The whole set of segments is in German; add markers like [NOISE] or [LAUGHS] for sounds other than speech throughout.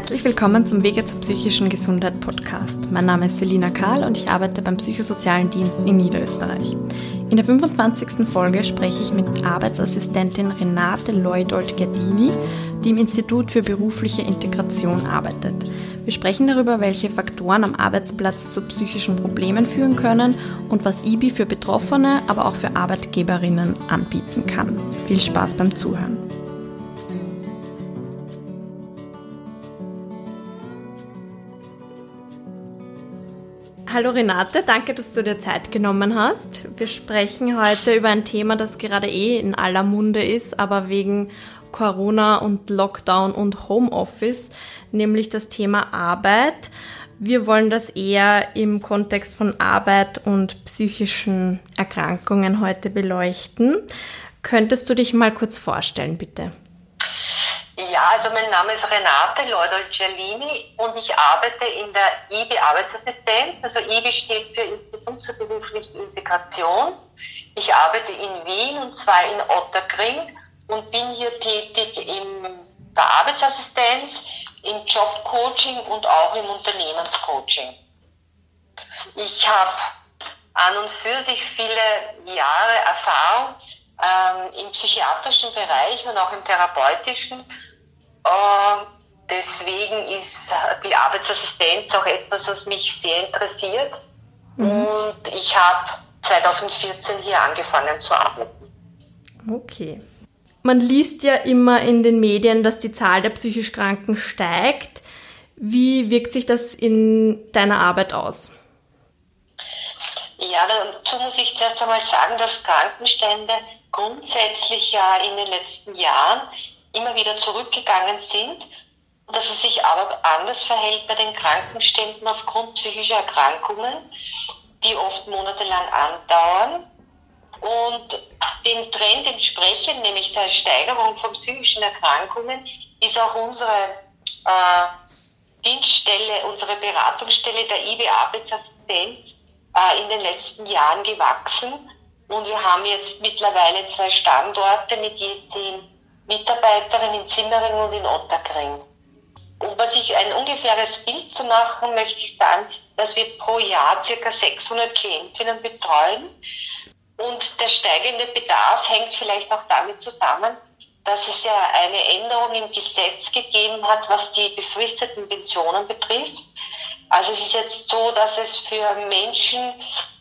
Herzlich willkommen zum Wege zur psychischen Gesundheit Podcast. Mein Name ist Selina Karl und ich arbeite beim Psychosozialen Dienst in Niederösterreich. In der 25. Folge spreche ich mit Arbeitsassistentin Renate Leudold-Gerdini, die im Institut für berufliche Integration arbeitet. Wir sprechen darüber, welche Faktoren am Arbeitsplatz zu psychischen Problemen führen können und was IBI für Betroffene, aber auch für Arbeitgeberinnen anbieten kann. Viel Spaß beim Zuhören. Hallo Renate, danke, dass du dir Zeit genommen hast. Wir sprechen heute über ein Thema, das gerade eh in aller Munde ist, aber wegen Corona und Lockdown und Homeoffice, nämlich das Thema Arbeit. Wir wollen das eher im Kontext von Arbeit und psychischen Erkrankungen heute beleuchten. Könntest du dich mal kurz vorstellen, bitte? Ja, also mein Name ist Renate Leudol-Giallini und ich arbeite in der IBI Arbeitsassistenz. Also IBI steht für Institut zur beruflichen Integration. Ich arbeite in Wien und zwar in Otterkring und bin hier tätig in der Arbeitsassistenz, im Jobcoaching und auch im Unternehmenscoaching. Ich habe an und für sich viele Jahre Erfahrung ähm, im psychiatrischen Bereich und auch im therapeutischen deswegen ist die Arbeitsassistenz auch etwas, was mich sehr interessiert. Mhm. Und ich habe 2014 hier angefangen zu arbeiten. Okay. Man liest ja immer in den Medien, dass die Zahl der psychisch Kranken steigt. Wie wirkt sich das in deiner Arbeit aus? Ja, dazu muss ich zuerst einmal sagen, dass Krankenstände grundsätzlich ja in den letzten Jahren immer wieder zurückgegangen sind dass es sich aber anders verhält bei den Krankenständen aufgrund psychischer Erkrankungen, die oft monatelang andauern und dem Trend entsprechend, nämlich der Steigerung von psychischen Erkrankungen, ist auch unsere äh, Dienststelle, unsere Beratungsstelle der IB Arbeitsassistenz äh, in den letzten Jahren gewachsen. Und wir haben jetzt mittlerweile zwei Standorte mit je zehn Mitarbeiterin in Zimmering und in Otterkring. Um sich ein ungefähres Bild zu machen, möchte ich sagen, dass wir pro Jahr ca. 600 Klientinnen betreuen. Und der steigende Bedarf hängt vielleicht auch damit zusammen, dass es ja eine Änderung im Gesetz gegeben hat, was die befristeten Pensionen betrifft. Also es ist jetzt so, dass es für Menschen,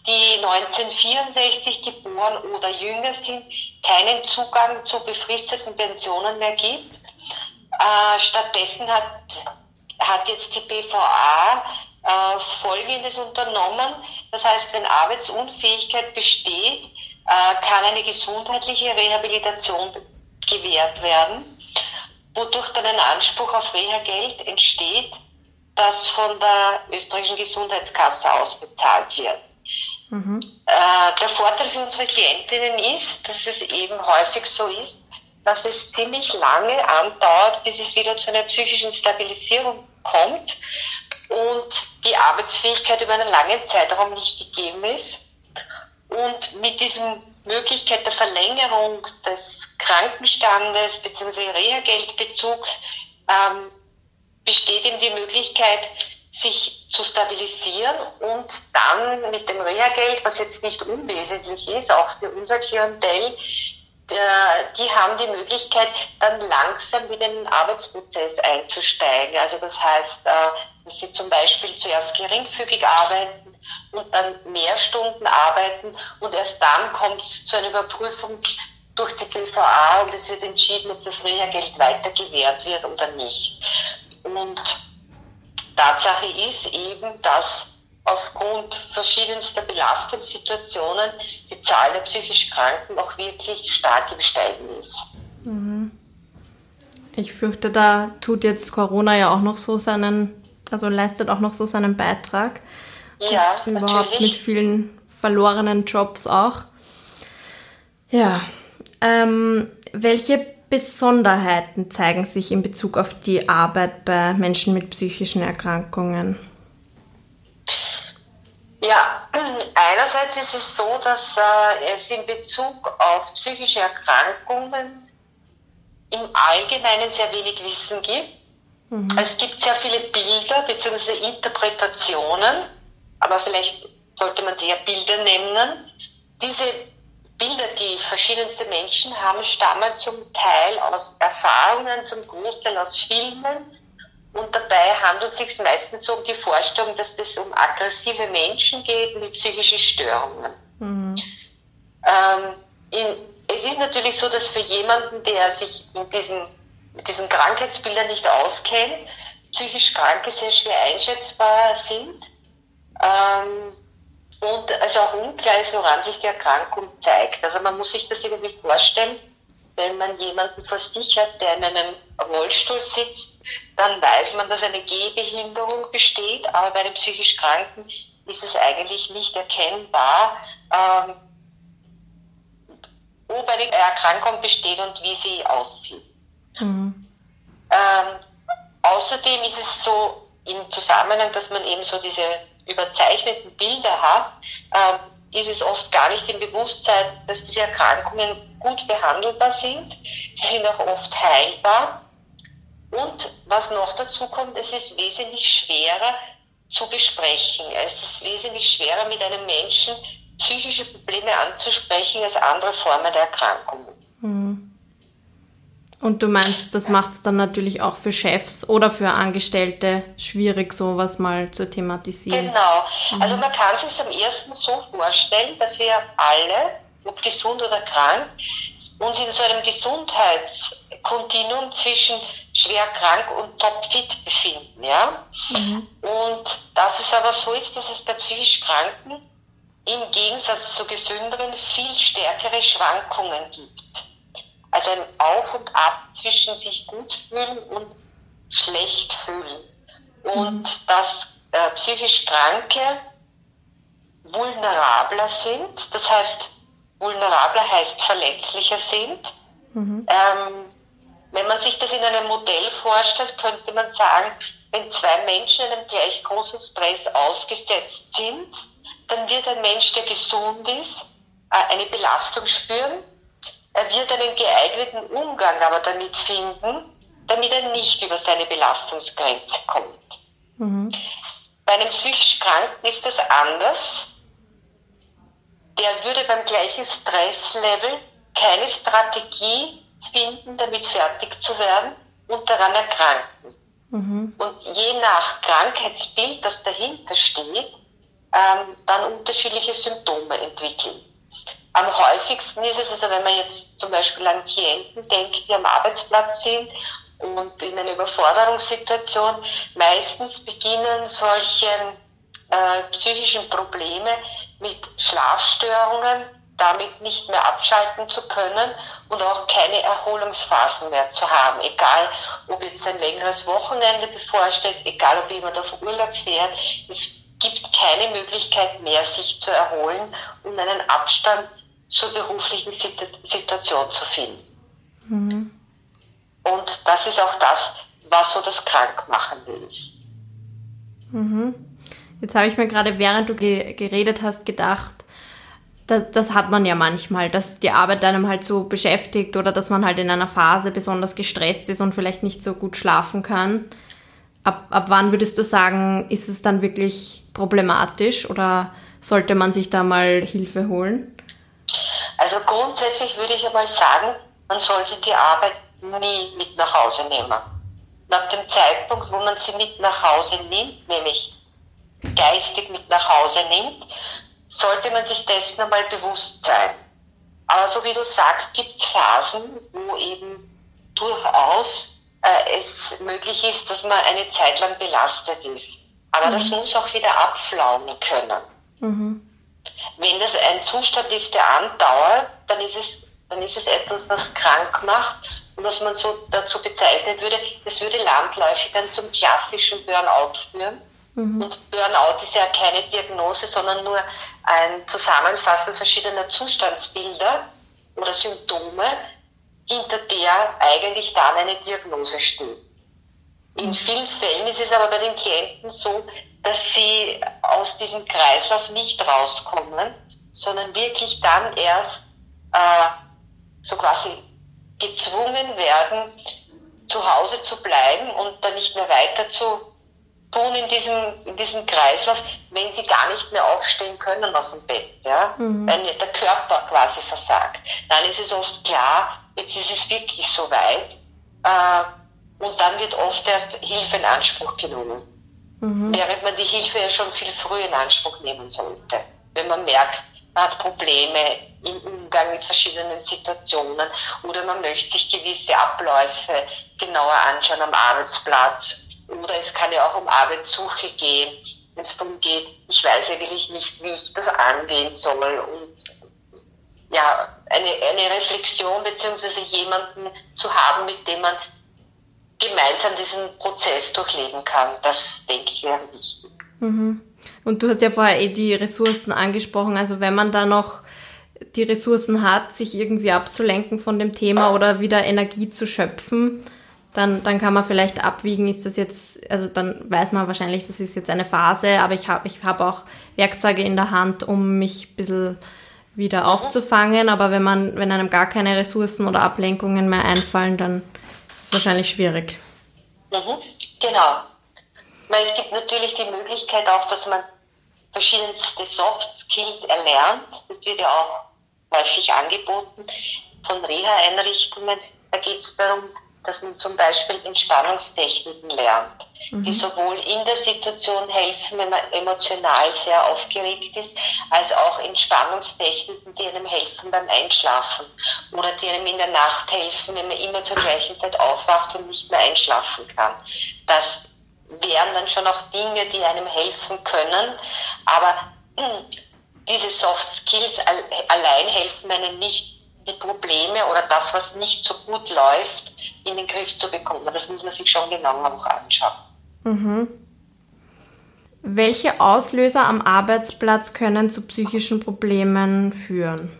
die 1964 geboren oder jünger sind, keinen Zugang zu befristeten Pensionen mehr gibt. Äh, stattdessen hat, hat jetzt die BVA äh, Folgendes unternommen. Das heißt, wenn Arbeitsunfähigkeit besteht, äh, kann eine gesundheitliche Rehabilitation gewährt werden, wodurch dann ein Anspruch auf Reha-Geld entsteht, das von der österreichischen Gesundheitskasse ausbezahlt wird. Mhm. Äh, der Vorteil für unsere Klientinnen ist, dass es eben häufig so ist, dass es ziemlich lange andauert, bis es wieder zu einer psychischen Stabilisierung kommt und die Arbeitsfähigkeit über einen langen Zeitraum nicht gegeben ist. Und mit diesem Möglichkeit der Verlängerung des Krankenstandes bzw. Reha-Geldbezugs ähm, besteht eben die Möglichkeit, sich zu stabilisieren und dann mit dem Reha-Geld, was jetzt nicht unwesentlich ist, auch für unser Klientel, die haben die Möglichkeit, dann langsam in den Arbeitsprozess einzusteigen. Also das heißt, äh, dass sie zum Beispiel zuerst geringfügig arbeiten und dann mehr Stunden arbeiten und erst dann kommt es zu einer Überprüfung durch die BVA und es wird entschieden, ob das Reha-Geld weiter gewährt wird oder nicht. Und Tatsache ist eben, dass aufgrund verschiedenster Belastungssituationen die Zahl der psychisch Kranken auch wirklich stark im Steigen ist. Mhm. Ich fürchte, da tut jetzt Corona ja auch noch so seinen, also leistet auch noch so seinen Beitrag. Ja, Und überhaupt natürlich. mit vielen verlorenen Jobs auch. Ja. Ähm, welche Besonderheiten zeigen sich in Bezug auf die Arbeit bei Menschen mit psychischen Erkrankungen? Ja, einerseits ist es so, dass äh, es in Bezug auf psychische Erkrankungen im Allgemeinen sehr wenig Wissen gibt. Mhm. Es gibt sehr viele Bilder bzw. Interpretationen, aber vielleicht sollte man sie ja Bilder nennen. Diese Bilder, die verschiedenste Menschen haben, stammen zum Teil aus Erfahrungen, zum Großteil aus Filmen. Und dabei handelt es sich meistens so um die Vorstellung, dass es um aggressive Menschen geht mit psychischen Störungen. Mhm. Ähm, in, es ist natürlich so, dass für jemanden, der sich in diesen, mit diesen Krankheitsbildern nicht auskennt, psychisch Kranke sehr schwer einschätzbar sind. Ähm, und also auch unklar ist, woran sich die Erkrankung zeigt. Also man muss sich das irgendwie vorstellen, wenn man jemanden vor sich hat, der in einem Rollstuhl sitzt, dann weiß man, dass eine Gehbehinderung besteht, aber bei den psychisch Kranken ist es eigentlich nicht erkennbar, ähm, ob eine Erkrankung besteht und wie sie aussieht. Mhm. Ähm, außerdem ist es so im Zusammenhang, dass man eben so diese überzeichneten Bilder hat, ähm, ist es oft gar nicht im Bewusstsein, dass diese Erkrankungen gut behandelbar sind. Sie sind auch oft heilbar. Und was noch dazu kommt, es ist wesentlich schwerer zu besprechen. Es ist wesentlich schwerer mit einem Menschen psychische Probleme anzusprechen als andere Formen der Erkrankung. Mhm. Und du meinst, das macht es dann natürlich auch für Chefs oder für Angestellte schwierig, sowas mal zu thematisieren. Genau. Mhm. Also man kann sich am ersten so vorstellen, dass wir alle, ob gesund oder krank, uns in so einem Gesundheitskontinuum zwischen schwer krank und topfit befinden. Ja? Mhm. Und dass es aber so ist, dass es bei psychisch Kranken im Gegensatz zu gesünderen viel stärkere Schwankungen gibt. Also ein Auf und Ab zwischen sich gut fühlen und schlecht fühlen. Und mhm. dass äh, psychisch Kranke vulnerabler sind, das heißt, vulnerabler heißt verletzlicher sind. Mhm. Ähm, wenn man sich das in einem Modell vorstellt, könnte man sagen, wenn zwei Menschen einem gleich großen Stress ausgesetzt sind, dann wird ein Mensch, der gesund ist, äh, eine Belastung spüren er wird einen geeigneten Umgang aber damit finden, damit er nicht über seine Belastungsgrenze kommt. Mhm. Bei einem psychisch Kranken ist das anders. Der würde beim gleichen Stresslevel keine Strategie finden, damit fertig zu werden und daran erkranken. Mhm. Und je nach Krankheitsbild, das dahinter steht, ähm, dann unterschiedliche Symptome entwickeln. Am häufigsten ist es, also wenn man jetzt zum Beispiel an Klienten denkt, die am Arbeitsplatz sind und in einer Überforderungssituation, meistens beginnen solche äh, psychischen Probleme mit Schlafstörungen, damit nicht mehr abschalten zu können und auch keine Erholungsphasen mehr zu haben. Egal, ob jetzt ein längeres Wochenende bevorsteht, egal, ob jemand auf Urlaub fährt, es gibt keine Möglichkeit mehr, sich zu erholen und einen Abstand zur beruflichen Situation zu finden. Mhm. Und das ist auch das, was so das Krankmachende ist. Mhm. Jetzt habe ich mir gerade, während du ge geredet hast, gedacht, das, das, hat man ja manchmal, dass die Arbeit einem halt so beschäftigt oder dass man halt in einer Phase besonders gestresst ist und vielleicht nicht so gut schlafen kann. Ab, ab wann würdest du sagen, ist es dann wirklich problematisch oder sollte man sich da mal Hilfe holen? Also grundsätzlich würde ich einmal sagen, man sollte die Arbeit nie mit nach Hause nehmen. Und ab dem Zeitpunkt, wo man sie mit nach Hause nimmt, nämlich geistig mit nach Hause nimmt, sollte man sich dessen einmal bewusst sein. Aber so wie du sagst, gibt es Phasen, wo eben durchaus äh, es möglich ist, dass man eine Zeit lang belastet ist. Aber mhm. das muss auch wieder abflauen können. Mhm. Wenn das ein Zustand ist, der andauert, dann ist es, dann ist es etwas, was krank macht und was man so dazu bezeichnen würde, das würde landläufig dann zum klassischen Burnout führen. Mhm. Und Burnout ist ja keine Diagnose, sondern nur ein Zusammenfassen verschiedener Zustandsbilder oder Symptome, hinter der eigentlich dann eine Diagnose steht. In vielen Fällen ist es aber bei den Klienten so, dass sie aus diesem Kreislauf nicht rauskommen, sondern wirklich dann erst äh, so quasi gezwungen werden, zu Hause zu bleiben und dann nicht mehr weiter zu tun in diesem, in diesem Kreislauf, wenn sie gar nicht mehr aufstehen können aus dem Bett, ja, mhm. wenn der Körper quasi versagt. Dann ist es oft klar, jetzt ist es wirklich so weit, äh, und dann wird oft erst Hilfe in Anspruch genommen. Mhm. Während man die Hilfe ja schon viel früher in Anspruch nehmen sollte. Wenn man merkt, man hat Probleme im Umgang mit verschiedenen Situationen oder man möchte sich gewisse Abläufe genauer anschauen am Arbeitsplatz oder es kann ja auch um Arbeitssuche gehen, wenn es darum geht, ich weiß eigentlich nicht, wie ich das angehen soll und ja, eine, eine Reflexion beziehungsweise jemanden zu haben, mit dem man gemeinsam diesen Prozess durchleben kann, das denke ich wäre wichtig. Mhm. Und du hast ja vorher eh die Ressourcen angesprochen, also wenn man da noch die Ressourcen hat, sich irgendwie abzulenken von dem Thema oder wieder Energie zu schöpfen, dann, dann kann man vielleicht abwiegen, ist das jetzt, also dann weiß man wahrscheinlich, das ist jetzt eine Phase, aber ich habe ich hab auch Werkzeuge in der Hand, um mich ein bisschen wieder aufzufangen. Aber wenn man, wenn einem gar keine Ressourcen oder Ablenkungen mehr einfallen, dann ist wahrscheinlich schwierig. Mhm, genau. Weil es gibt natürlich die Möglichkeit auch, dass man verschiedenste Soft Skills erlernt. Das wird ja auch häufig angeboten von Reha-Einrichtungen. Da geht es darum, dass man zum Beispiel Entspannungstechniken lernt, mhm. die sowohl in der Situation helfen, wenn man emotional sehr aufgeregt ist, als auch Entspannungstechniken, die einem helfen beim Einschlafen oder die einem in der Nacht helfen, wenn man immer zur gleichen Zeit aufwacht und nicht mehr einschlafen kann. Das wären dann schon auch Dinge, die einem helfen können, aber [CLEARS THROAT] diese Soft Skills allein helfen einem nicht die Probleme oder das, was nicht so gut läuft, in den Griff zu bekommen. Das muss man sich schon genauer noch anschauen. Mhm. Welche Auslöser am Arbeitsplatz können zu psychischen Problemen führen?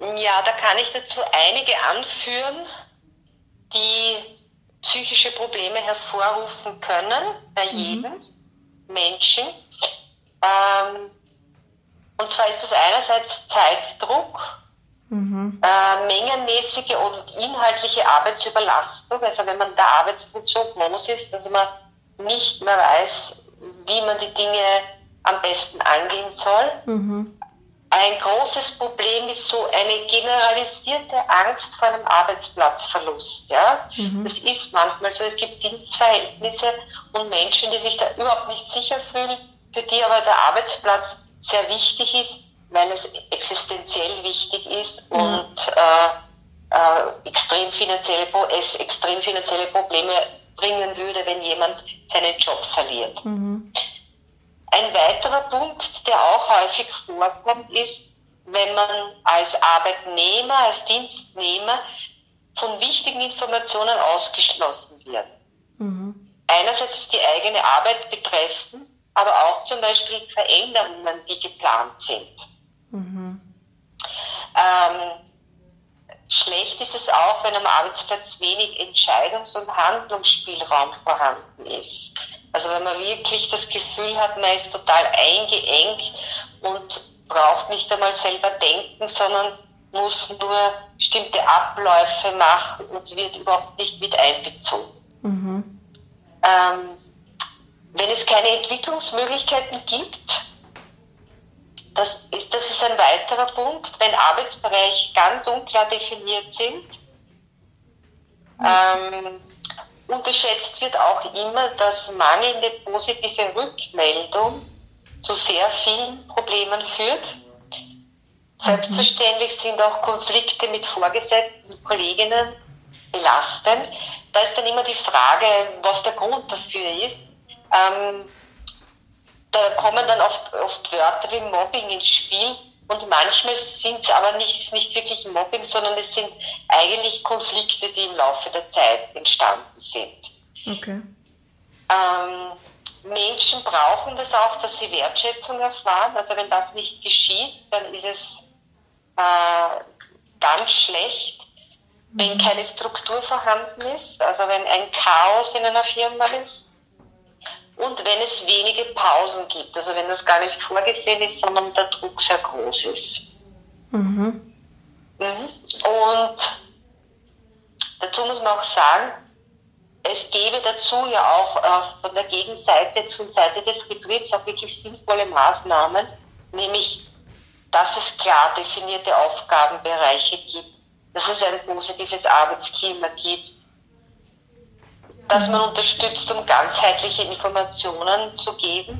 Ja, da kann ich dazu einige anführen, die psychische Probleme hervorrufen können bei mhm. jedem Menschen. Ähm, und zwar ist das einerseits Zeitdruck, Mhm. Äh, mengenmäßige und inhaltliche Arbeitsüberlastung, also wenn man der Arbeitsdruck so groß ist, dass man nicht mehr weiß, wie man die Dinge am besten angehen soll. Mhm. Ein großes Problem ist so eine generalisierte Angst vor einem Arbeitsplatzverlust. Ja? Mhm. Das ist manchmal so. Es gibt Dienstverhältnisse und Menschen, die sich da überhaupt nicht sicher fühlen, für die aber der Arbeitsplatz sehr wichtig ist weil es existenziell wichtig ist mhm. und äh, äh, extrem finanzielle, es extrem finanzielle Probleme bringen würde, wenn jemand seinen Job verliert. Mhm. Ein weiterer Punkt, der auch häufig vorkommt, ist, wenn man als Arbeitnehmer, als Dienstnehmer von wichtigen Informationen ausgeschlossen wird. Mhm. Einerseits die eigene Arbeit betreffen, aber auch zum Beispiel Veränderungen, die geplant sind. Mhm. Ähm, schlecht ist es auch, wenn am Arbeitsplatz wenig Entscheidungs- und Handlungsspielraum vorhanden ist. Also wenn man wirklich das Gefühl hat, man ist total eingeengt und braucht nicht einmal selber denken, sondern muss nur bestimmte Abläufe machen und wird überhaupt nicht mit einbezogen. Mhm. Ähm, wenn es keine Entwicklungsmöglichkeiten gibt, das ist, das ist ein weiterer Punkt, wenn Arbeitsbereiche ganz unklar definiert sind. Ähm, unterschätzt wird auch immer, dass mangelnde positive Rückmeldung zu sehr vielen Problemen führt. Selbstverständlich sind auch Konflikte mit Vorgesetzten, Kolleginnen belastend. Da ist dann immer die Frage, was der Grund dafür ist. Ähm, da kommen dann oft, oft Wörter wie Mobbing ins Spiel und manchmal sind es aber nicht, nicht wirklich Mobbing, sondern es sind eigentlich Konflikte, die im Laufe der Zeit entstanden sind. Okay. Ähm, Menschen brauchen das auch, dass sie Wertschätzung erfahren. Also wenn das nicht geschieht, dann ist es äh, ganz schlecht. Wenn mhm. keine Struktur vorhanden ist, also wenn ein Chaos in einer Firma ist, und wenn es wenige Pausen gibt, also wenn das gar nicht vorgesehen ist, sondern der Druck sehr groß ist. Mhm. Mhm. Und Dazu muss man auch sagen, es gäbe dazu ja auch äh, von der Gegenseite zur Seite des Betriebs auch wirklich sinnvolle Maßnahmen, nämlich dass es klar definierte Aufgabenbereiche gibt, dass es ein positives Arbeitsklima gibt, dass man unterstützt, um ganzheitliche Informationen zu geben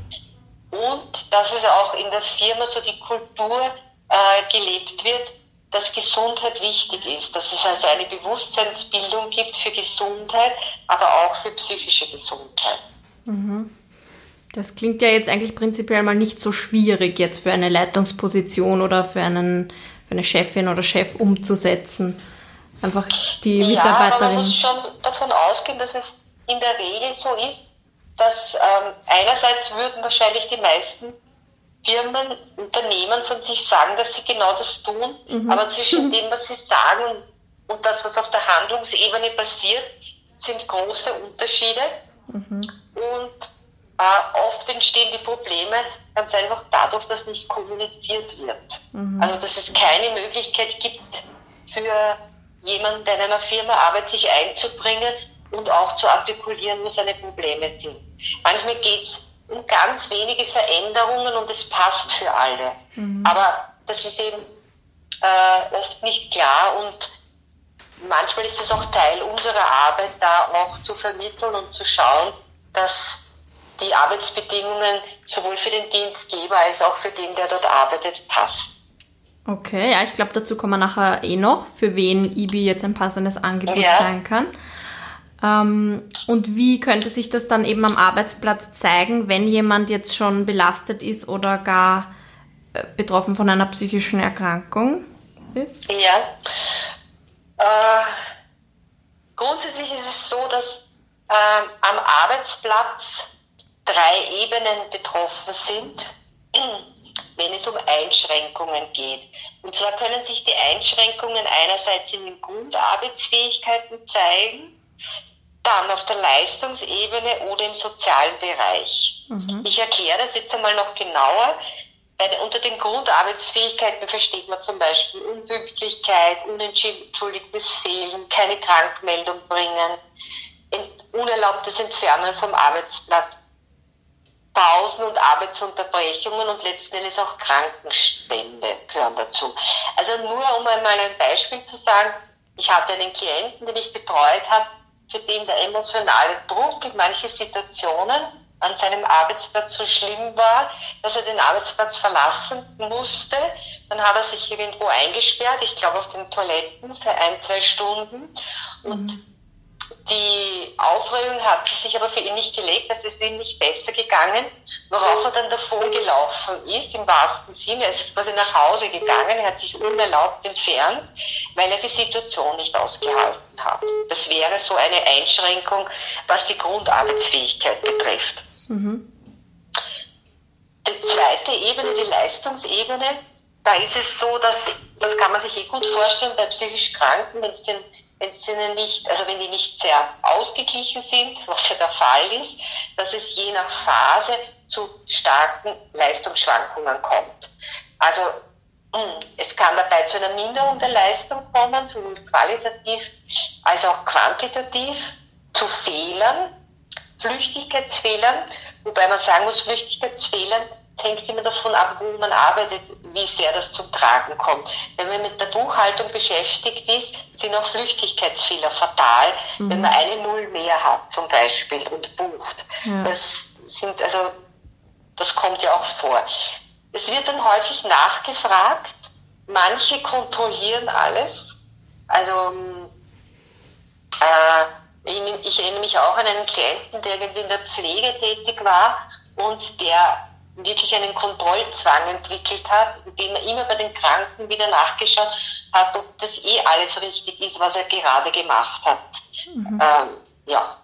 und dass es auch in der Firma so die Kultur äh, gelebt wird, dass Gesundheit wichtig ist, dass es also eine Bewusstseinsbildung gibt für Gesundheit, aber auch für psychische Gesundheit. Mhm. Das klingt ja jetzt eigentlich prinzipiell mal nicht so schwierig, jetzt für eine Leitungsposition oder für, einen, für eine Chefin oder Chef umzusetzen. Einfach die ja, Mitarbeiterin. Aber man muss schon davon ausgehen, dass es in der Regel so ist, dass ähm, einerseits würden wahrscheinlich die meisten Firmen, Unternehmen von sich sagen, dass sie genau das tun, mhm. aber zwischen [LAUGHS] dem, was sie sagen und, und, das, was auf der Handlungsebene passiert, sind große Unterschiede. Mhm. Und äh, oft entstehen die Probleme ganz einfach dadurch, dass nicht kommuniziert wird. Mhm. Also dass es keine Möglichkeit gibt für jemanden, der in einer Firma arbeitet, sich einzubringen und auch zu artikulieren, wo seine Probleme sind. Manchmal geht es um ganz wenige Veränderungen und es passt für alle. Mhm. Aber das ist eben äh, oft nicht klar und manchmal ist es auch Teil unserer Arbeit, da auch zu vermitteln und zu schauen, dass die Arbeitsbedingungen sowohl für den Dienstgeber als auch für den, der dort arbeitet, passen. Okay, ja, ich glaube, dazu kommen wir nachher eh noch, für wen IBI jetzt ein passendes Angebot ja. sein kann. Ähm, und wie könnte sich das dann eben am Arbeitsplatz zeigen, wenn jemand jetzt schon belastet ist oder gar äh, betroffen von einer psychischen Erkrankung ist? Ja. Äh, grundsätzlich ist es so, dass äh, am Arbeitsplatz drei Ebenen betroffen sind, wenn es um Einschränkungen geht. Und zwar können sich die Einschränkungen einerseits in den Grundarbeitsfähigkeiten zeigen, dann auf der Leistungsebene oder im sozialen Bereich. Mhm. Ich erkläre das jetzt einmal noch genauer. Bei, unter den Grundarbeitsfähigkeiten versteht man zum Beispiel Unpünktlichkeit, unentschuldigtes Fehlen, keine Krankmeldung bringen, unerlaubtes Entfernen vom Arbeitsplatz, Pausen und Arbeitsunterbrechungen und letzten Endes auch Krankenstände gehören dazu. Also nur um einmal ein Beispiel zu sagen, ich hatte einen Klienten, den ich betreut habe, für den der emotionale Druck in manchen Situationen an seinem Arbeitsplatz so schlimm war, dass er den Arbeitsplatz verlassen musste. Dann hat er sich irgendwo eingesperrt, ich glaube auf den Toiletten für ein, zwei Stunden. Und mhm. Die Aufregung hat sich aber für ihn nicht gelegt, es ist ihm nicht besser gegangen, worauf er dann davon gelaufen ist, im wahrsten Sinne. Er ist quasi nach Hause gegangen, er hat sich unerlaubt entfernt, weil er die Situation nicht ausgehalten hat. Das wäre so eine Einschränkung, was die Grundarbeitsfähigkeit betrifft. Mhm. Die zweite Ebene, die Leistungsebene, da ist es so, dass, das kann man sich eh gut vorstellen, bei psychisch Kranken, wenn es den wenn sie nicht, also wenn die nicht sehr ausgeglichen sind, was ja der Fall ist, dass es je nach Phase zu starken Leistungsschwankungen kommt. Also hm, es kann dabei zu einer Minderung der Leistung kommen, sowohl qualitativ als auch quantitativ, zu Fehlern, Flüchtigkeitsfehlern, wobei man sagen muss, Flüchtigkeitsfehlern hängt immer davon ab, wo man arbeitet, wie sehr das zum Tragen kommt. Wenn man mit der Buchhaltung beschäftigt ist, sind auch Flüchtigkeitsfehler fatal, mhm. wenn man eine Null mehr hat zum Beispiel und bucht. Ja. Das sind also, das kommt ja auch vor. Es wird dann häufig nachgefragt. Manche kontrollieren alles. Also äh, ich erinnere mich auch an einen Klienten, der irgendwie in der Pflege tätig war und der wirklich einen Kontrollzwang entwickelt hat, indem er immer bei den Kranken wieder nachgeschaut hat, ob das eh alles richtig ist, was er gerade gemacht hat. Mhm. Ähm, ja,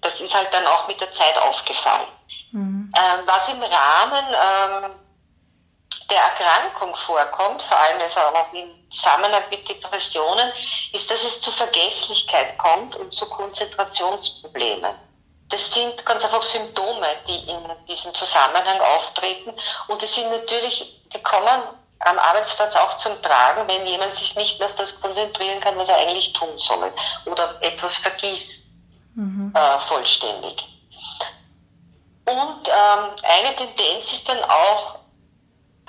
das ist halt dann auch mit der Zeit aufgefallen. Mhm. Ähm, was im Rahmen ähm, der Erkrankung vorkommt, vor allem also auch im Zusammenhang mit Depressionen, ist, dass es zu Vergesslichkeit kommt und zu Konzentrationsproblemen. Das sind ganz einfach Symptome, die in diesem Zusammenhang auftreten. Und die sind natürlich, die kommen am Arbeitsplatz auch zum Tragen, wenn jemand sich nicht mehr auf das konzentrieren kann, was er eigentlich tun soll oder etwas vergisst mhm. äh, vollständig. Und ähm, eine Tendenz ist dann auch,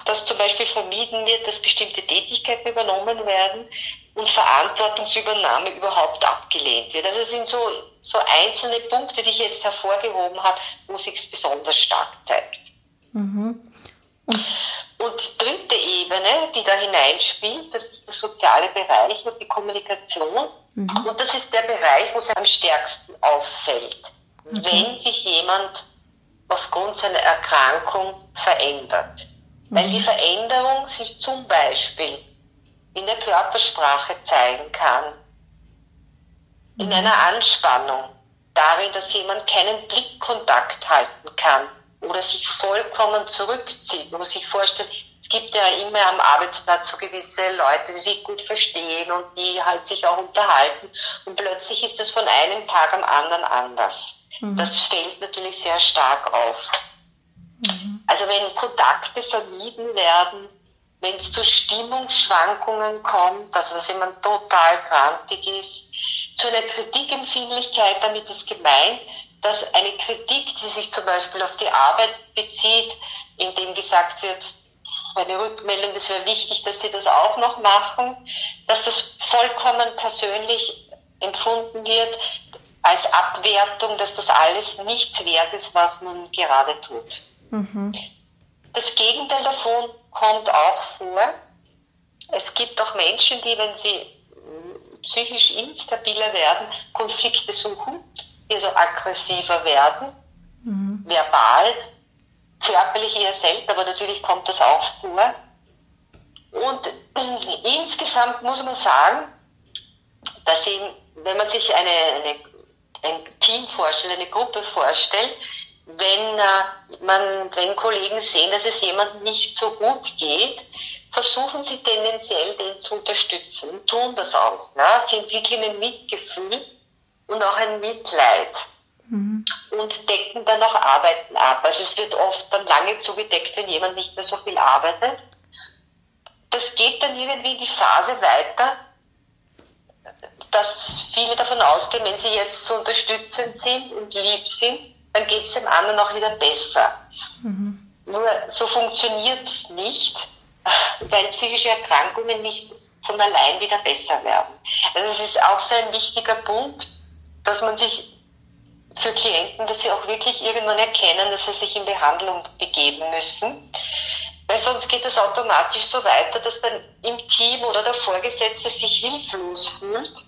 dass zum Beispiel vermieden wird, dass bestimmte Tätigkeiten übernommen werden und Verantwortungsübernahme überhaupt abgelehnt wird. Also es sind so, so einzelne Punkte, die ich jetzt hervorgehoben habe, wo sich besonders stark zeigt. Mhm. Und die dritte Ebene, die da hineinspielt, das ist der soziale Bereich und die Kommunikation. Mhm. Und das ist der Bereich, wo es am stärksten auffällt. Okay. Wenn sich jemand aufgrund seiner Erkrankung verändert. Mhm. Weil die Veränderung sich zum Beispiel in der Körpersprache zeigen kann, in einer Anspannung, darin, dass jemand keinen Blickkontakt halten kann, oder sich vollkommen zurückzieht. Man muss sich vorstellen, es gibt ja immer am Arbeitsplatz so gewisse Leute, die sich gut verstehen und die halt sich auch unterhalten. Und plötzlich ist das von einem Tag am anderen anders. Mhm. Das fällt natürlich sehr stark auf. Mhm. Also wenn Kontakte vermieden werden, wenn es zu Stimmungsschwankungen kommt, also dass jemand total krantig ist, zu einer Kritikempfindlichkeit, damit ist gemeint, dass eine Kritik, die sich zum Beispiel auf die Arbeit bezieht, in dem gesagt wird, eine Rückmeldung, das wäre wichtig, dass Sie das auch noch machen, dass das vollkommen persönlich empfunden wird als Abwertung, dass das alles nichts wert ist, was man gerade tut. Mhm. Das Gegenteil davon kommt auch vor. Es gibt auch Menschen, die, wenn sie psychisch instabiler werden, Konflikte suchen die so aggressiver werden, mhm. verbal, körperlich eher selten, aber natürlich kommt das auch vor. Und [CLEARS THROAT] insgesamt muss man sagen, dass eben, wenn man sich eine, eine, ein Team vorstellt, eine Gruppe vorstellt, wenn, äh, man, wenn Kollegen sehen, dass es jemandem nicht so gut geht, versuchen sie tendenziell den zu unterstützen und tun das auch. Ne? Sie entwickeln ein Mitgefühl und auch ein Mitleid. Mhm. Und decken dann auch Arbeiten ab. Also es wird oft dann lange zugedeckt, wenn jemand nicht mehr so viel arbeitet. Das geht dann irgendwie in die Phase weiter, dass viele davon ausgehen, wenn sie jetzt so unterstützend sind und lieb sind, dann geht es dem anderen auch wieder besser. Mhm. Nur so funktioniert es nicht, [LAUGHS] weil psychische Erkrankungen nicht von allein wieder besser werden. Also es ist auch so ein wichtiger Punkt, dass man sich für Klienten, dass sie auch wirklich irgendwann erkennen, dass sie sich in Behandlung begeben müssen. Weil sonst geht es automatisch so weiter, dass dann im Team oder der Vorgesetzte sich hilflos fühlt.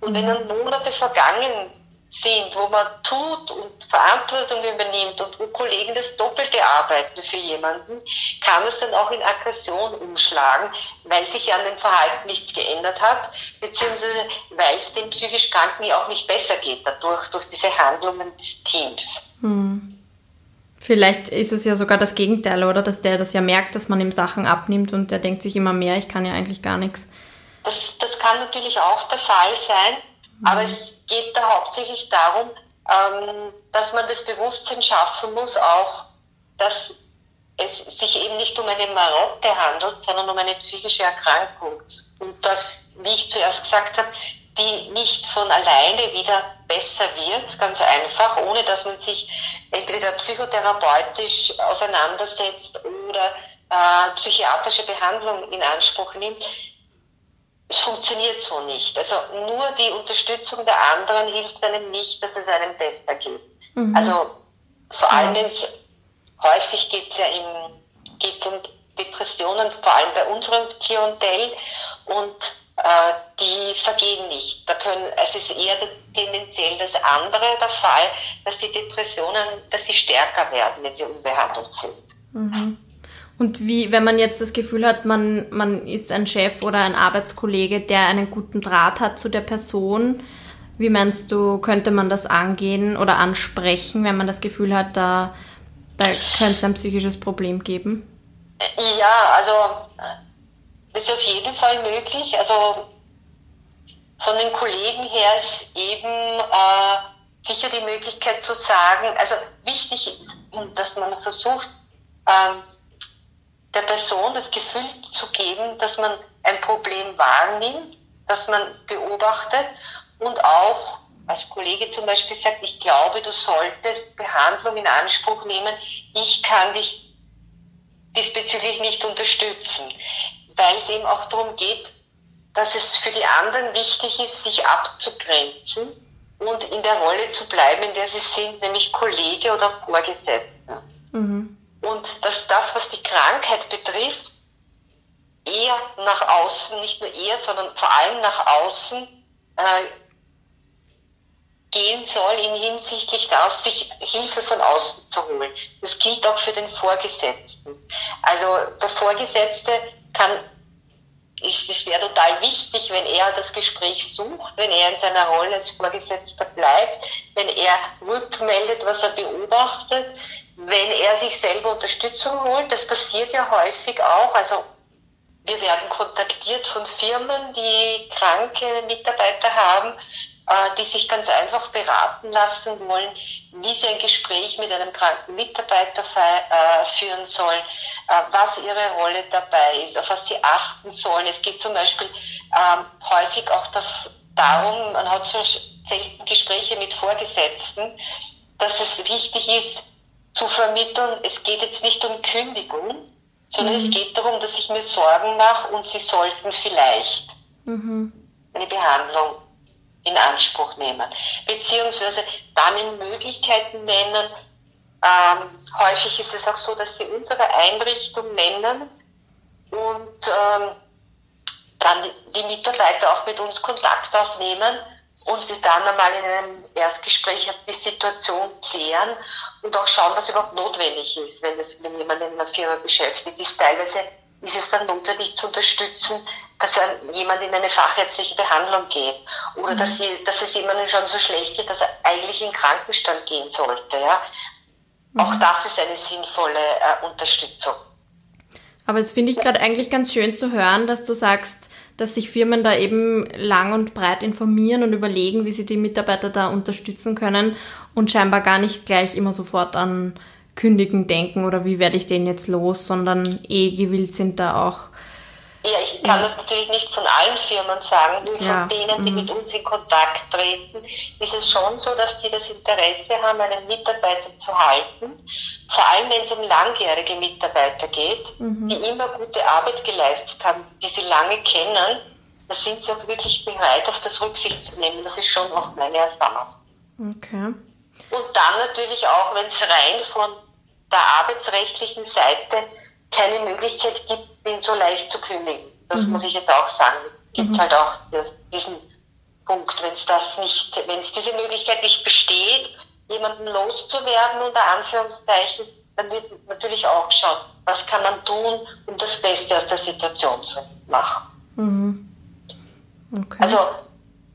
Und wenn dann Monate vergangen sind, wo man tut und Verantwortung übernimmt und wo Kollegen das Doppelte arbeiten für jemanden, kann es dann auch in Aggression umschlagen, weil sich an dem Verhalten nichts geändert hat, beziehungsweise weil es dem psychisch Kranken ja auch nicht besser geht dadurch, durch diese Handlungen des Teams. Hm. Vielleicht ist es ja sogar das Gegenteil, oder? Dass der das ja merkt, dass man ihm Sachen abnimmt und der denkt sich immer mehr, ich kann ja eigentlich gar nichts. Das, das kann natürlich auch der Fall sein. Aber es geht da hauptsächlich darum, ähm, dass man das Bewusstsein schaffen muss, auch, dass es sich eben nicht um eine Marotte handelt, sondern um eine psychische Erkrankung. Und dass, wie ich zuerst gesagt habe, die nicht von alleine wieder besser wird, ganz einfach, ohne dass man sich entweder psychotherapeutisch auseinandersetzt oder äh, psychiatrische Behandlung in Anspruch nimmt es funktioniert so nicht. Also nur die Unterstützung der anderen hilft einem nicht, dass es einem besser geht. Mhm. Also vor allem, wenn es häufig geht es ja im, geht's um Depressionen, vor allem bei unserem Klientel und äh, die vergehen nicht. Da können, es ist eher tendenziell das andere der Fall, dass die Depressionen, dass die stärker werden, wenn sie unbehandelt sind. Mhm. Und wie, wenn man jetzt das Gefühl hat, man, man ist ein Chef oder ein Arbeitskollege, der einen guten Draht hat zu der Person, wie meinst du, könnte man das angehen oder ansprechen, wenn man das Gefühl hat, da, da könnte es ein psychisches Problem geben? Ja, also ist auf jeden Fall möglich. Also von den Kollegen her ist eben äh, sicher die Möglichkeit zu sagen, also wichtig ist, dass man versucht, ähm, der Person das Gefühl zu geben, dass man ein Problem wahrnimmt, dass man beobachtet und auch als Kollege zum Beispiel sagt, ich glaube, du solltest Behandlung in Anspruch nehmen, ich kann dich diesbezüglich nicht unterstützen, weil es eben auch darum geht, dass es für die anderen wichtig ist, sich abzugrenzen und in der Rolle zu bleiben, in der sie sind, nämlich Kollege oder Vorgesetzter. Mhm. Und dass das, was die Krankheit betrifft, eher nach außen, nicht nur eher, sondern vor allem nach außen äh, gehen soll in hinsichtlich darauf, sich Hilfe von außen zu holen. Das gilt auch für den Vorgesetzten. Also der Vorgesetzte kann, es wäre total wichtig, wenn er das Gespräch sucht, wenn er in seiner Rolle als Vorgesetzter bleibt, wenn er rückmeldet, was er beobachtet, wenn er sich selber Unterstützung holt. Das passiert ja häufig auch. Also wir werden kontaktiert von Firmen, die kranke Mitarbeiter haben, äh, die sich ganz einfach beraten lassen wollen, wie sie ein Gespräch mit einem kranken Mitarbeiter äh, führen sollen, äh, was ihre Rolle dabei ist, auf was sie achten sollen. Es geht zum Beispiel ähm, häufig auch darum, man hat so selten Gespräche mit Vorgesetzten, dass es wichtig ist zu vermitteln, es geht jetzt nicht um Kündigung, sondern mhm. es geht darum, dass ich mir Sorgen mache und sie sollten vielleicht mhm. eine Behandlung in Anspruch nehmen, beziehungsweise dann in Möglichkeiten nennen. Ähm, häufig ist es auch so, dass sie unsere Einrichtung nennen und ähm, dann die Mitarbeiter auch mit uns Kontakt aufnehmen und wir dann einmal in einem Erstgespräch die Situation klären und auch schauen, was überhaupt notwendig ist, wenn es wenn jemand in einer Firma beschäftigt ist. Teilweise ist es dann notwendig zu unterstützen, dass jemand in eine fachärztliche Behandlung geht oder mhm. dass, sie, dass es jemandem schon so schlecht geht, dass er eigentlich in Krankenstand gehen sollte. Ja? Mhm. Auch das ist eine sinnvolle äh, Unterstützung. Aber das finde ich gerade eigentlich ganz schön zu hören, dass du sagst, dass sich Firmen da eben lang und breit informieren und überlegen, wie sie die Mitarbeiter da unterstützen können und scheinbar gar nicht gleich immer sofort an Kündigen denken oder wie werde ich den jetzt los, sondern eh gewillt sind da auch. Ja, ich kann ja. das natürlich nicht von allen Firmen sagen, nur Klar. von denen, die mhm. mit uns in Kontakt treten, ist es schon so, dass die das Interesse haben, einen Mitarbeiter zu halten. Vor allem, wenn es um langjährige Mitarbeiter geht, mhm. die immer gute Arbeit geleistet haben, die sie lange kennen, da sind sie auch wirklich bereit, auf das Rücksicht zu nehmen. Das ist schon auch meine Erfahrung. Okay. Und dann natürlich auch, wenn es rein von der arbeitsrechtlichen Seite keine Möglichkeit gibt, den so leicht zu kündigen. Das mhm. muss ich jetzt auch sagen. Es gibt mhm. halt auch diesen Punkt, wenn es das nicht, wenn es diese Möglichkeit nicht besteht, jemanden loszuwerden, unter Anführungszeichen, dann wird natürlich auch geschaut, was kann man tun, um das Beste aus der Situation zu machen. Mhm. Okay. Also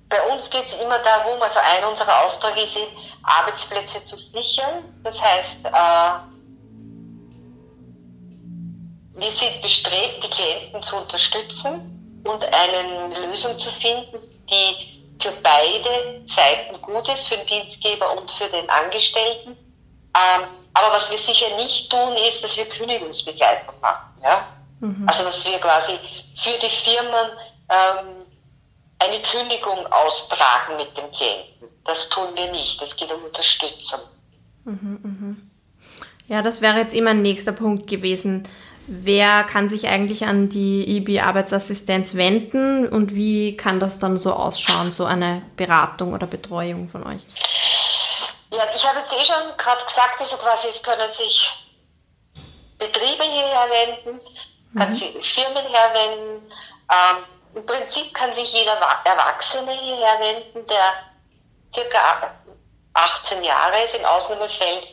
bei uns geht es immer darum, also ein unserer Aufträge ist eben, Arbeitsplätze zu sichern. Das heißt, äh, wir sind bestrebt, die Klienten zu unterstützen und eine Lösung zu finden, die für beide Seiten gut ist, für den Dienstgeber und für den Angestellten. Ähm, aber was wir sicher nicht tun, ist, dass wir Kündigungsbegleitung machen. Ja? Mhm. Also dass wir quasi für die Firmen ähm, eine Kündigung austragen mit dem Klienten. Das tun wir nicht. Es geht um Unterstützung. Mhm, mhm. Ja, das wäre jetzt immer ein nächster Punkt gewesen. Wer kann sich eigentlich an die IB-Arbeitsassistenz wenden und wie kann das dann so ausschauen, so eine Beratung oder Betreuung von euch? Ja, ich habe jetzt eh schon gerade gesagt, also quasi es können sich Betriebe hierher wenden, kann mhm. sich Firmen herwenden. Ähm, Im Prinzip kann sich jeder Erwachsene hierher wenden, der circa 18 Jahre ist. In Ausnahmefällen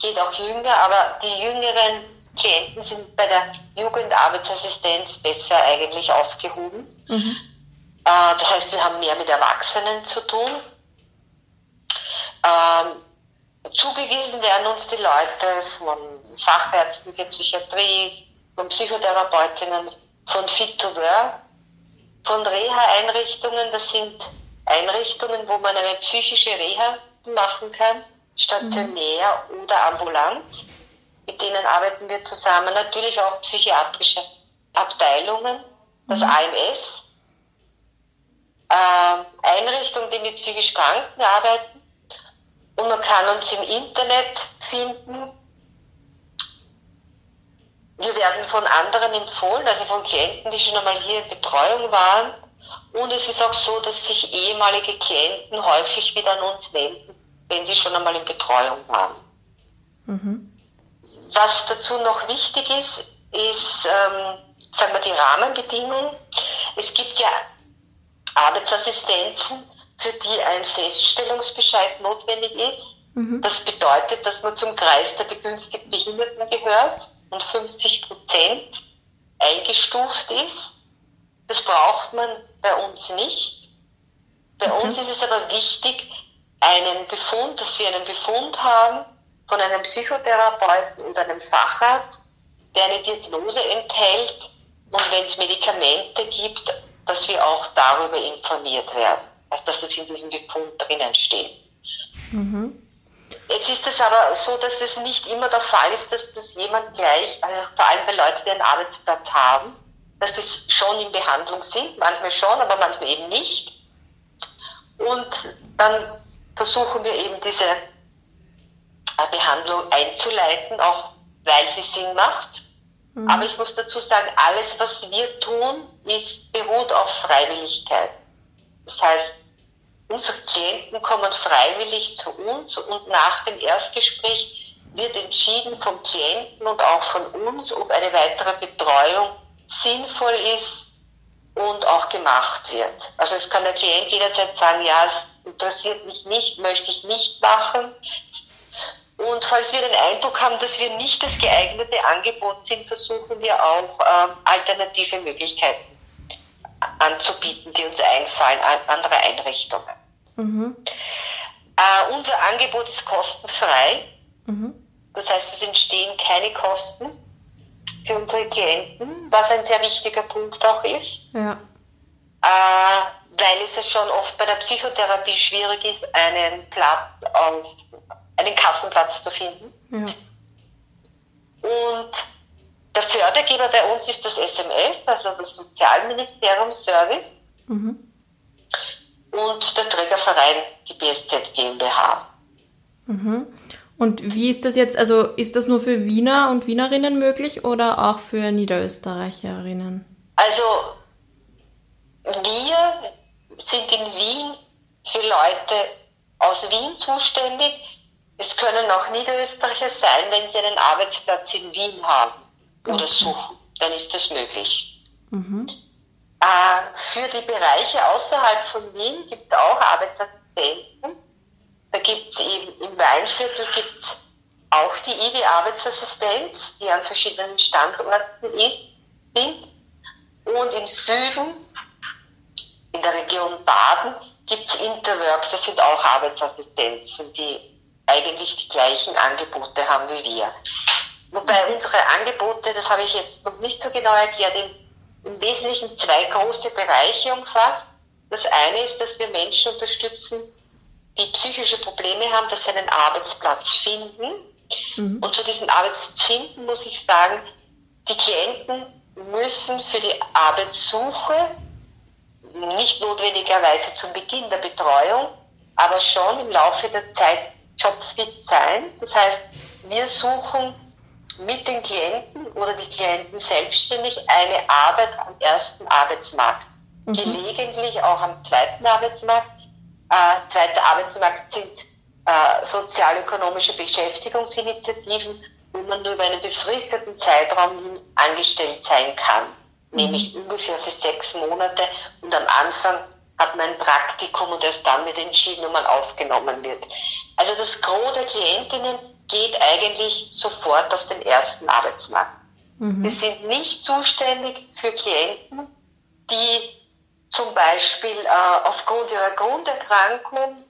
geht auch jünger, aber die jüngeren Klienten sind bei der Jugendarbeitsassistenz besser eigentlich aufgehoben. Mhm. Äh, das heißt, wir haben mehr mit Erwachsenen zu tun. Ähm, zugewiesen werden uns die Leute von Fachärzten für Psychiatrie, von Psychotherapeutinnen, von Fit to Work, von Reha-Einrichtungen. Das sind Einrichtungen, wo man eine psychische Reha machen kann, stationär mhm. oder ambulant. Mit denen arbeiten wir zusammen. Natürlich auch psychiatrische Abteilungen, das mhm. AMS, äh, Einrichtungen, die mit psychisch Kranken arbeiten. Und man kann uns im Internet finden. Wir werden von anderen empfohlen, also von Klienten, die schon einmal hier in Betreuung waren. Und es ist auch so, dass sich ehemalige Klienten häufig wieder an uns wenden, wenn die schon einmal in Betreuung waren. Mhm. Was dazu noch wichtig ist, ist, ähm, sagen wir, die Rahmenbedingungen. Es gibt ja Arbeitsassistenzen, für die ein Feststellungsbescheid notwendig ist. Mhm. Das bedeutet, dass man zum Kreis der begünstigten Behinderten gehört und 50 Prozent eingestuft ist. Das braucht man bei uns nicht. Bei mhm. uns ist es aber wichtig, einen Befund, dass wir einen Befund haben von einem Psychotherapeuten und einem Facharzt, der eine Diagnose enthält und wenn es Medikamente gibt, dass wir auch darüber informiert werden, also dass das in diesem Befund drinnen steht. Mhm. Jetzt ist es aber so, dass es nicht immer der Fall ist, dass das jemand gleich, also vor allem bei Leuten, die einen Arbeitsplatz haben, dass das schon in Behandlung sind, manchmal schon, aber manchmal eben nicht. Und dann versuchen wir eben diese Behandlung einzuleiten, auch weil sie Sinn macht. Mhm. Aber ich muss dazu sagen, alles, was wir tun, ist, beruht auf Freiwilligkeit. Das heißt, unsere Klienten kommen freiwillig zu uns und nach dem Erstgespräch wird entschieden vom Klienten und auch von uns, ob eine weitere Betreuung sinnvoll ist und auch gemacht wird. Also es kann der Klient jederzeit sagen, ja, es interessiert mich nicht, möchte ich nicht machen. Und falls wir den Eindruck haben, dass wir nicht das geeignete Angebot sind, versuchen wir auch äh, alternative Möglichkeiten anzubieten, die uns einfallen, an andere Einrichtungen. Mhm. Äh, unser Angebot ist kostenfrei. Mhm. Das heißt, es entstehen keine Kosten für unsere Klienten, was ein sehr wichtiger Punkt auch ist. Ja. Äh, weil es ja schon oft bei der Psychotherapie schwierig ist, einen Platz auf einen Kassenplatz zu finden. Ja. Und der Fördergeber bei uns ist das SMS, also das Sozialministerium Service. Mhm. Und der Trägerverein, die BSZ GmbH. Mhm. Und wie ist das jetzt, also ist das nur für Wiener und Wienerinnen möglich oder auch für Niederösterreicherinnen? Also wir sind in Wien für Leute aus Wien zuständig. Es können auch Niederösterreicher sein, wenn sie einen Arbeitsplatz in Wien haben oder suchen, dann ist das möglich. Mhm. Äh, für die Bereiche außerhalb von Wien gibt es auch Arbeitsassistenten. Da gibt es im Weinviertel gibt's auch die IW-Arbeitsassistenz, die an verschiedenen Standorten ist, sind. Und im Süden, in der Region Baden, gibt es Interwork, das sind auch Arbeitsassistenzen, die eigentlich die gleichen Angebote haben wie wir. Wobei unsere Angebote, das habe ich jetzt noch nicht so genau erklärt, im, im Wesentlichen zwei große Bereiche umfasst. Das eine ist, dass wir Menschen unterstützen, die psychische Probleme haben, dass sie einen Arbeitsplatz finden. Mhm. Und zu diesem Arbeitsplatz finden muss ich sagen, die Klienten müssen für die Arbeitssuche nicht notwendigerweise zum Beginn der Betreuung, aber schon im Laufe der Zeit jobfit sein. Das heißt, wir suchen mit den Klienten oder die Klienten selbstständig eine Arbeit am ersten Arbeitsmarkt. Mhm. Gelegentlich auch am zweiten Arbeitsmarkt. Äh, zweiter Arbeitsmarkt sind äh, sozialökonomische Beschäftigungsinitiativen, wo man nur über einen befristeten Zeitraum hin angestellt sein kann, mhm. nämlich ungefähr für sechs Monate und am Anfang hat man ein Praktikum und erst dann wird entschieden, ob man aufgenommen wird. Also das Gros der Klientinnen geht eigentlich sofort auf den ersten Arbeitsmarkt. Mhm. Wir sind nicht zuständig für Klienten, die zum Beispiel äh, aufgrund ihrer Grunderkrankung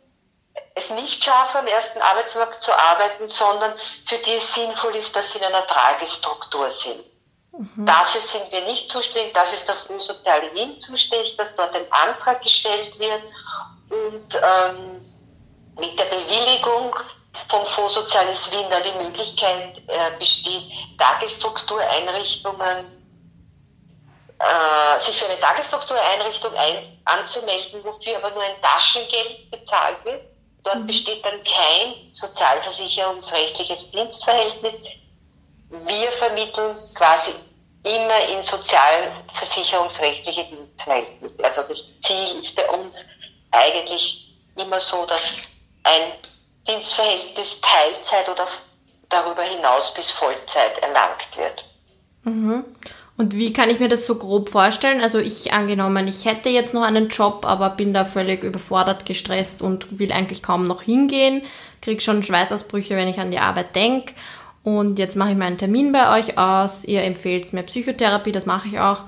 es nicht schaffen, am ersten Arbeitsmarkt zu arbeiten, sondern für die es sinnvoll ist, dass sie in einer Tragestruktur sind. Mhm. Dafür sind wir nicht zuständig, dafür ist der Fonds Soziale Wien zuständig, dass dort ein Antrag gestellt wird und ähm, mit der Bewilligung vom Fonds Soziales Wien da die Möglichkeit äh, besteht, Tagesstruktureinrichtungen, äh, sich für eine Tagesstruktureinrichtung ein, anzumelden, wofür aber nur ein Taschengeld bezahlt wird. Dort mhm. besteht dann kein sozialversicherungsrechtliches Dienstverhältnis. Wir vermitteln quasi immer in sozialversicherungsrechtliche Dienstverhältnisse. Also das Ziel ist bei uns eigentlich immer so, dass ein Dienstverhältnis Teilzeit oder darüber hinaus bis Vollzeit erlangt wird. Mhm. Und wie kann ich mir das so grob vorstellen? Also ich angenommen, ich hätte jetzt noch einen Job, aber bin da völlig überfordert, gestresst und will eigentlich kaum noch hingehen, kriege schon Schweißausbrüche, wenn ich an die Arbeit denke. Und jetzt mache ich meinen Termin bei euch aus. Ihr empfehlt mir Psychotherapie, das mache ich auch.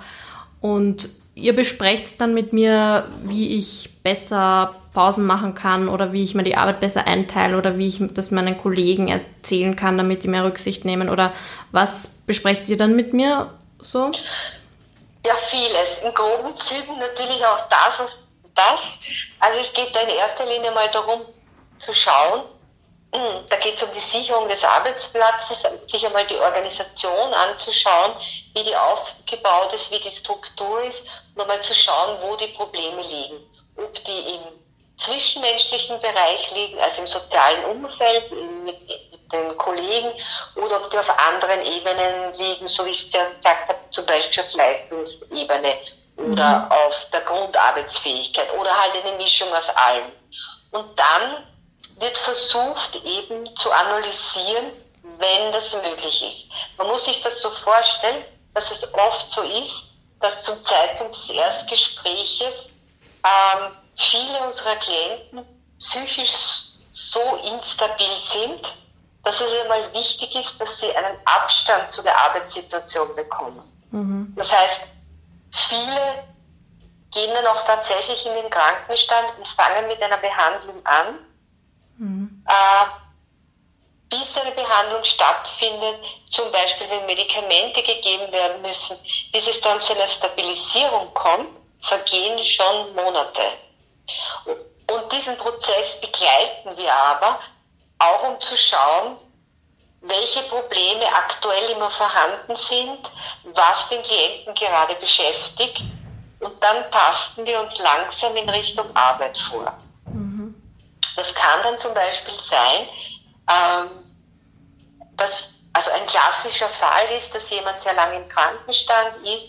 Und ihr besprecht dann mit mir, wie ich besser Pausen machen kann oder wie ich mir die Arbeit besser einteile oder wie ich das meinen Kollegen erzählen kann, damit die mehr Rücksicht nehmen oder was besprecht ihr dann mit mir so? Ja, vieles. In groben Zügen natürlich auch das und das. Also es geht da in erster Linie mal darum zu schauen, da geht es um die Sicherung des Arbeitsplatzes, sich einmal die Organisation anzuschauen, wie die aufgebaut ist, wie die Struktur ist, einmal zu schauen, wo die Probleme liegen. Ob die im zwischenmenschlichen Bereich liegen, also im sozialen Umfeld, mit den Kollegen, oder ob die auf anderen Ebenen liegen, so wie ich es ja gesagt habe, zum Beispiel auf Leistungsebene oder mhm. auf der Grundarbeitsfähigkeit oder halt eine Mischung aus allem. Und dann wird versucht eben zu analysieren, wenn das möglich ist. Man muss sich das so vorstellen, dass es oft so ist, dass zum Zeitpunkt des Erstgespräches ähm, viele unserer Klienten psychisch so instabil sind, dass es einmal wichtig ist, dass sie einen Abstand zu der Arbeitssituation bekommen. Mhm. Das heißt, viele gehen dann auch tatsächlich in den Krankenstand und fangen mit einer Behandlung an Mhm. Äh, bis eine Behandlung stattfindet, zum Beispiel wenn Medikamente gegeben werden müssen, bis es dann zu einer Stabilisierung kommt, vergehen schon Monate. Und diesen Prozess begleiten wir aber, auch um zu schauen, welche Probleme aktuell immer vorhanden sind, was den Klienten gerade beschäftigt. Und dann tasten wir uns langsam in Richtung Arbeit vor. Das kann dann zum Beispiel sein, ähm, dass also ein klassischer Fall ist, dass jemand sehr lange im Krankenstand ist,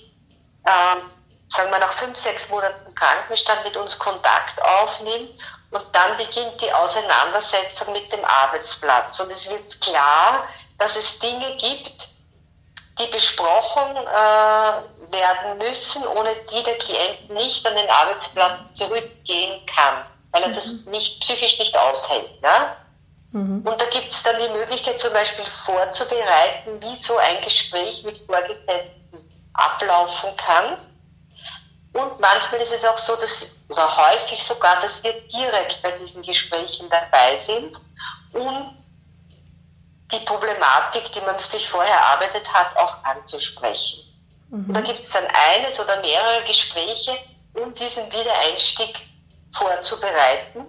ähm, sagen wir nach fünf, sechs Monaten Krankenstand mit uns Kontakt aufnimmt und dann beginnt die Auseinandersetzung mit dem Arbeitsplatz. Und es wird klar, dass es Dinge gibt, die besprochen äh, werden müssen, ohne die der Klient nicht an den Arbeitsplatz zurückgehen kann weil er das mhm. nicht psychisch nicht aushält. Ja? Mhm. Und da gibt es dann die Möglichkeit zum Beispiel vorzubereiten, wie so ein Gespräch mit Vorgesetzten ablaufen kann. Und manchmal ist es auch so, dass, oder häufig sogar, dass wir direkt bei diesen Gesprächen dabei sind, um die Problematik, die man sich vorher erarbeitet hat, auch anzusprechen. Mhm. Und da gibt es dann eines oder mehrere Gespräche, um diesen Wiedereinstieg vorzubereiten.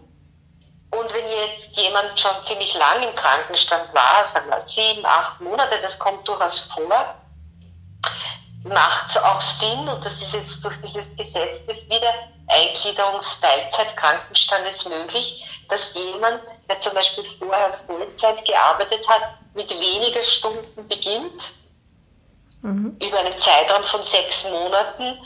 Und wenn jetzt jemand schon ziemlich lang im Krankenstand war, sagen wir sieben, acht Monate, das kommt durchaus vor, macht es auch Sinn, und das ist jetzt durch dieses Gesetz des Wiedereingliederungsteilzeit-Krankenstandes möglich, dass jemand, der zum Beispiel vorher Vollzeit gearbeitet hat, mit weniger Stunden beginnt, mhm. über einen Zeitraum von sechs Monaten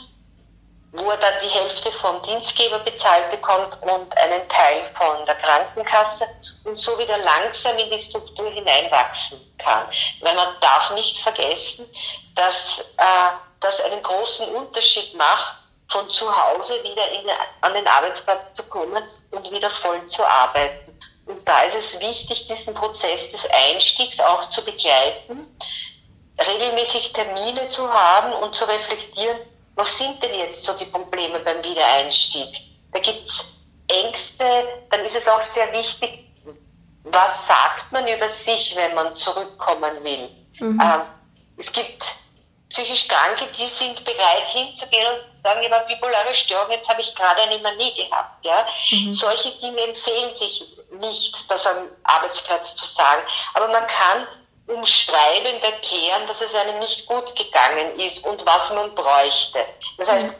wo er dann die Hälfte vom Dienstgeber bezahlt bekommt und einen Teil von der Krankenkasse und so wieder langsam in die Struktur hineinwachsen kann. Weil man darf nicht vergessen, dass äh, das einen großen Unterschied macht, von zu Hause wieder in, an den Arbeitsplatz zu kommen und wieder voll zu arbeiten. Und da ist es wichtig, diesen Prozess des Einstiegs auch zu begleiten, regelmäßig Termine zu haben und zu reflektieren, was sind denn jetzt so die Probleme beim Wiedereinstieg? Da gibt es Ängste, dann ist es auch sehr wichtig, was sagt man über sich, wenn man zurückkommen will. Mhm. Ähm, es gibt psychisch Kranke, die sind bereit hinzugehen und sagen, ich habe bipolare Störung, jetzt habe ich gerade eine Manie gehabt. Ja? Mhm. Solche Dinge empfehlen sich nicht, das am Arbeitsplatz zu sagen. Aber man kann umschreibend erklären, dass es einem nicht gut gegangen ist und was man bräuchte. Das heißt, mhm.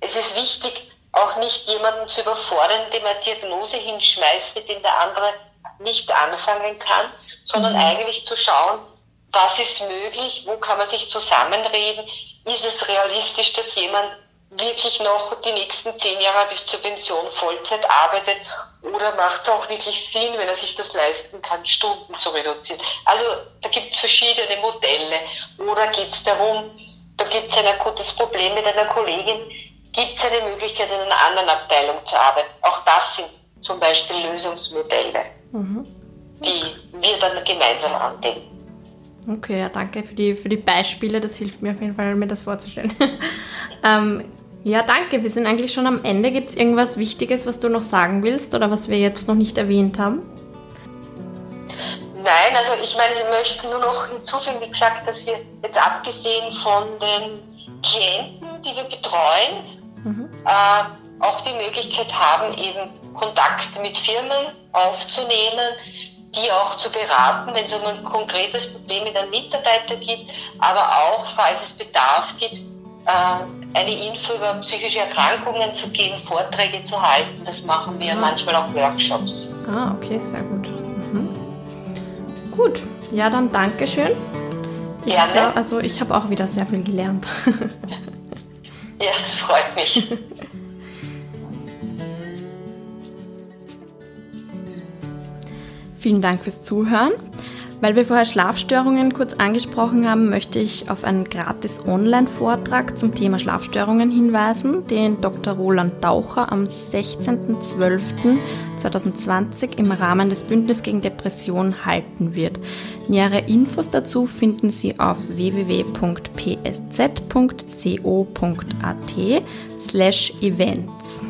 es ist wichtig, auch nicht jemanden zu überfordern, dem eine Diagnose hinschmeißt, mit dem der andere nicht anfangen kann, sondern mhm. eigentlich zu schauen, was ist möglich, wo kann man sich zusammenreden, ist es realistisch, dass jemand wirklich noch die nächsten zehn Jahre bis zur Pension Vollzeit arbeitet oder macht es auch wirklich Sinn, wenn er sich das leisten kann, Stunden zu reduzieren. Also da gibt es verschiedene Modelle. Oder geht es darum, da gibt es ein akutes Problem mit einer Kollegin, gibt es eine Möglichkeit, in einer anderen Abteilung zu arbeiten. Auch das sind zum Beispiel Lösungsmodelle, mhm. die wir dann gemeinsam andenken. Okay, ja, danke für die, für die Beispiele. Das hilft mir auf jeden Fall, mir das vorzustellen. [LAUGHS] ähm, ja, danke. Wir sind eigentlich schon am Ende. Gibt es irgendwas Wichtiges, was du noch sagen willst oder was wir jetzt noch nicht erwähnt haben? Nein, also ich meine, ich möchte nur noch hinzufügen, wie gesagt, dass wir jetzt abgesehen von den Klienten, die wir betreuen, mhm. äh, auch die Möglichkeit haben, eben Kontakt mit Firmen aufzunehmen, die auch zu beraten, wenn es um ein konkretes Problem mit einem Mitarbeiter gibt, aber auch, falls es Bedarf gibt, äh, eine Info über psychische Erkrankungen zu geben, Vorträge zu halten. Das machen wir ah. manchmal auch Workshops. Ah, okay, sehr gut. Mhm. Gut, ja, dann Dankeschön. Ich Gerne. Glaub, also ich habe auch wieder sehr viel gelernt. [LAUGHS] ja, das freut mich. [LAUGHS] Vielen Dank fürs Zuhören. Weil wir vorher Schlafstörungen kurz angesprochen haben, möchte ich auf einen gratis Online-Vortrag zum Thema Schlafstörungen hinweisen, den Dr. Roland Daucher am 16.12.2020 im Rahmen des Bündnis gegen Depression halten wird. Nähere Infos dazu finden Sie auf www.psz.co.at slash events.